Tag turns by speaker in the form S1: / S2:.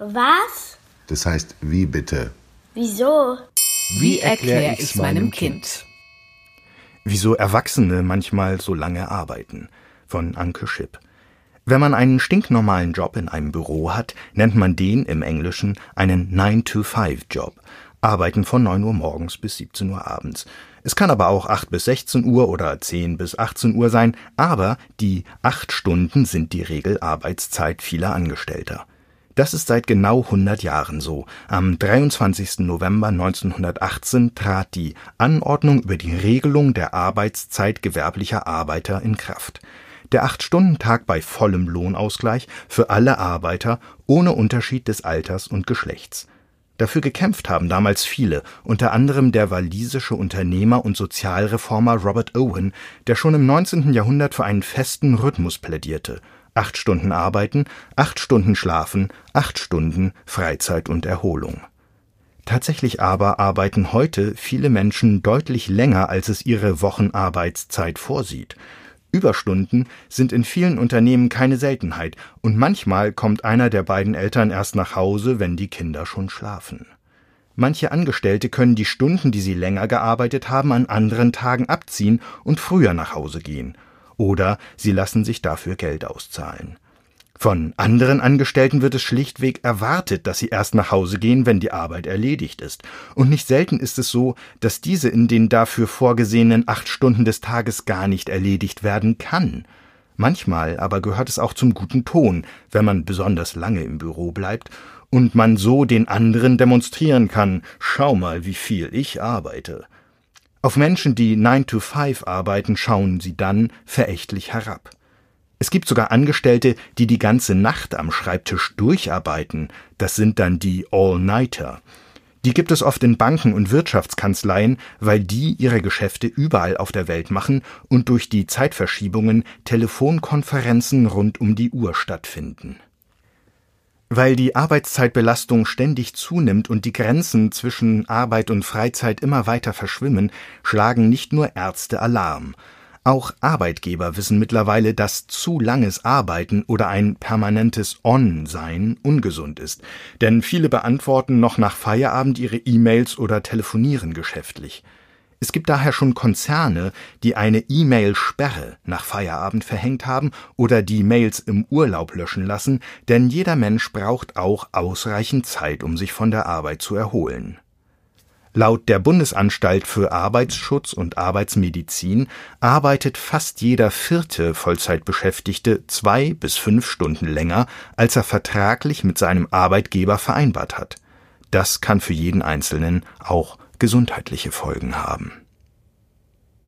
S1: Was?
S2: Das heißt, wie bitte?
S1: Wieso?
S3: Wie erkläre ich's meinem Kind?
S4: Wieso Erwachsene manchmal so lange arbeiten. Von Anke Schipp. Wenn man einen stinknormalen Job in einem Büro hat, nennt man den im Englischen einen 9-to-5-Job. Arbeiten von 9 Uhr morgens bis 17 Uhr abends. Es kann aber auch 8 bis 16 Uhr oder 10 bis 18 Uhr sein, aber die 8 Stunden sind die Regelarbeitszeit vieler Angestellter. Das ist seit genau 100 Jahren so. Am 23. November 1918 trat die Anordnung über die Regelung der Arbeitszeit gewerblicher Arbeiter in Kraft. Der Acht-Stunden-Tag bei vollem Lohnausgleich für alle Arbeiter ohne Unterschied des Alters und Geschlechts. Dafür gekämpft haben damals viele, unter anderem der walisische Unternehmer und Sozialreformer Robert Owen, der schon im 19. Jahrhundert für einen festen Rhythmus plädierte. Acht Stunden arbeiten, acht Stunden schlafen, acht Stunden Freizeit und Erholung. Tatsächlich aber arbeiten heute viele Menschen deutlich länger, als es ihre Wochenarbeitszeit vorsieht. Überstunden sind in vielen Unternehmen keine Seltenheit, und manchmal kommt einer der beiden Eltern erst nach Hause, wenn die Kinder schon schlafen. Manche Angestellte können die Stunden, die sie länger gearbeitet haben, an anderen Tagen abziehen und früher nach Hause gehen. Oder sie lassen sich dafür Geld auszahlen. Von anderen Angestellten wird es schlichtweg erwartet, dass sie erst nach Hause gehen, wenn die Arbeit erledigt ist. Und nicht selten ist es so, dass diese in den dafür vorgesehenen acht Stunden des Tages gar nicht erledigt werden kann. Manchmal aber gehört es auch zum guten Ton, wenn man besonders lange im Büro bleibt und man so den anderen demonstrieren kann, schau mal, wie viel ich arbeite. Auf Menschen, die 9 to 5 arbeiten, schauen sie dann verächtlich herab. Es gibt sogar Angestellte, die die ganze Nacht am Schreibtisch durcharbeiten. Das sind dann die All-Nighter. Die gibt es oft in Banken und Wirtschaftskanzleien, weil die ihre Geschäfte überall auf der Welt machen und durch die Zeitverschiebungen Telefonkonferenzen rund um die Uhr stattfinden. Weil die Arbeitszeitbelastung ständig zunimmt und die Grenzen zwischen Arbeit und Freizeit immer weiter verschwimmen, schlagen nicht nur Ärzte Alarm. Auch Arbeitgeber wissen mittlerweile, dass zu langes Arbeiten oder ein permanentes On-Sein ungesund ist, denn viele beantworten noch nach Feierabend ihre E-Mails oder telefonieren geschäftlich. Es gibt daher schon Konzerne, die eine E-Mail-Sperre nach Feierabend verhängt haben oder die Mails im Urlaub löschen lassen, denn jeder Mensch braucht auch ausreichend Zeit, um sich von der Arbeit zu erholen. Laut der Bundesanstalt für Arbeitsschutz und Arbeitsmedizin arbeitet fast jeder vierte Vollzeitbeschäftigte zwei bis fünf Stunden länger, als er vertraglich mit seinem Arbeitgeber vereinbart hat. Das kann für jeden Einzelnen auch gesundheitliche Folgen haben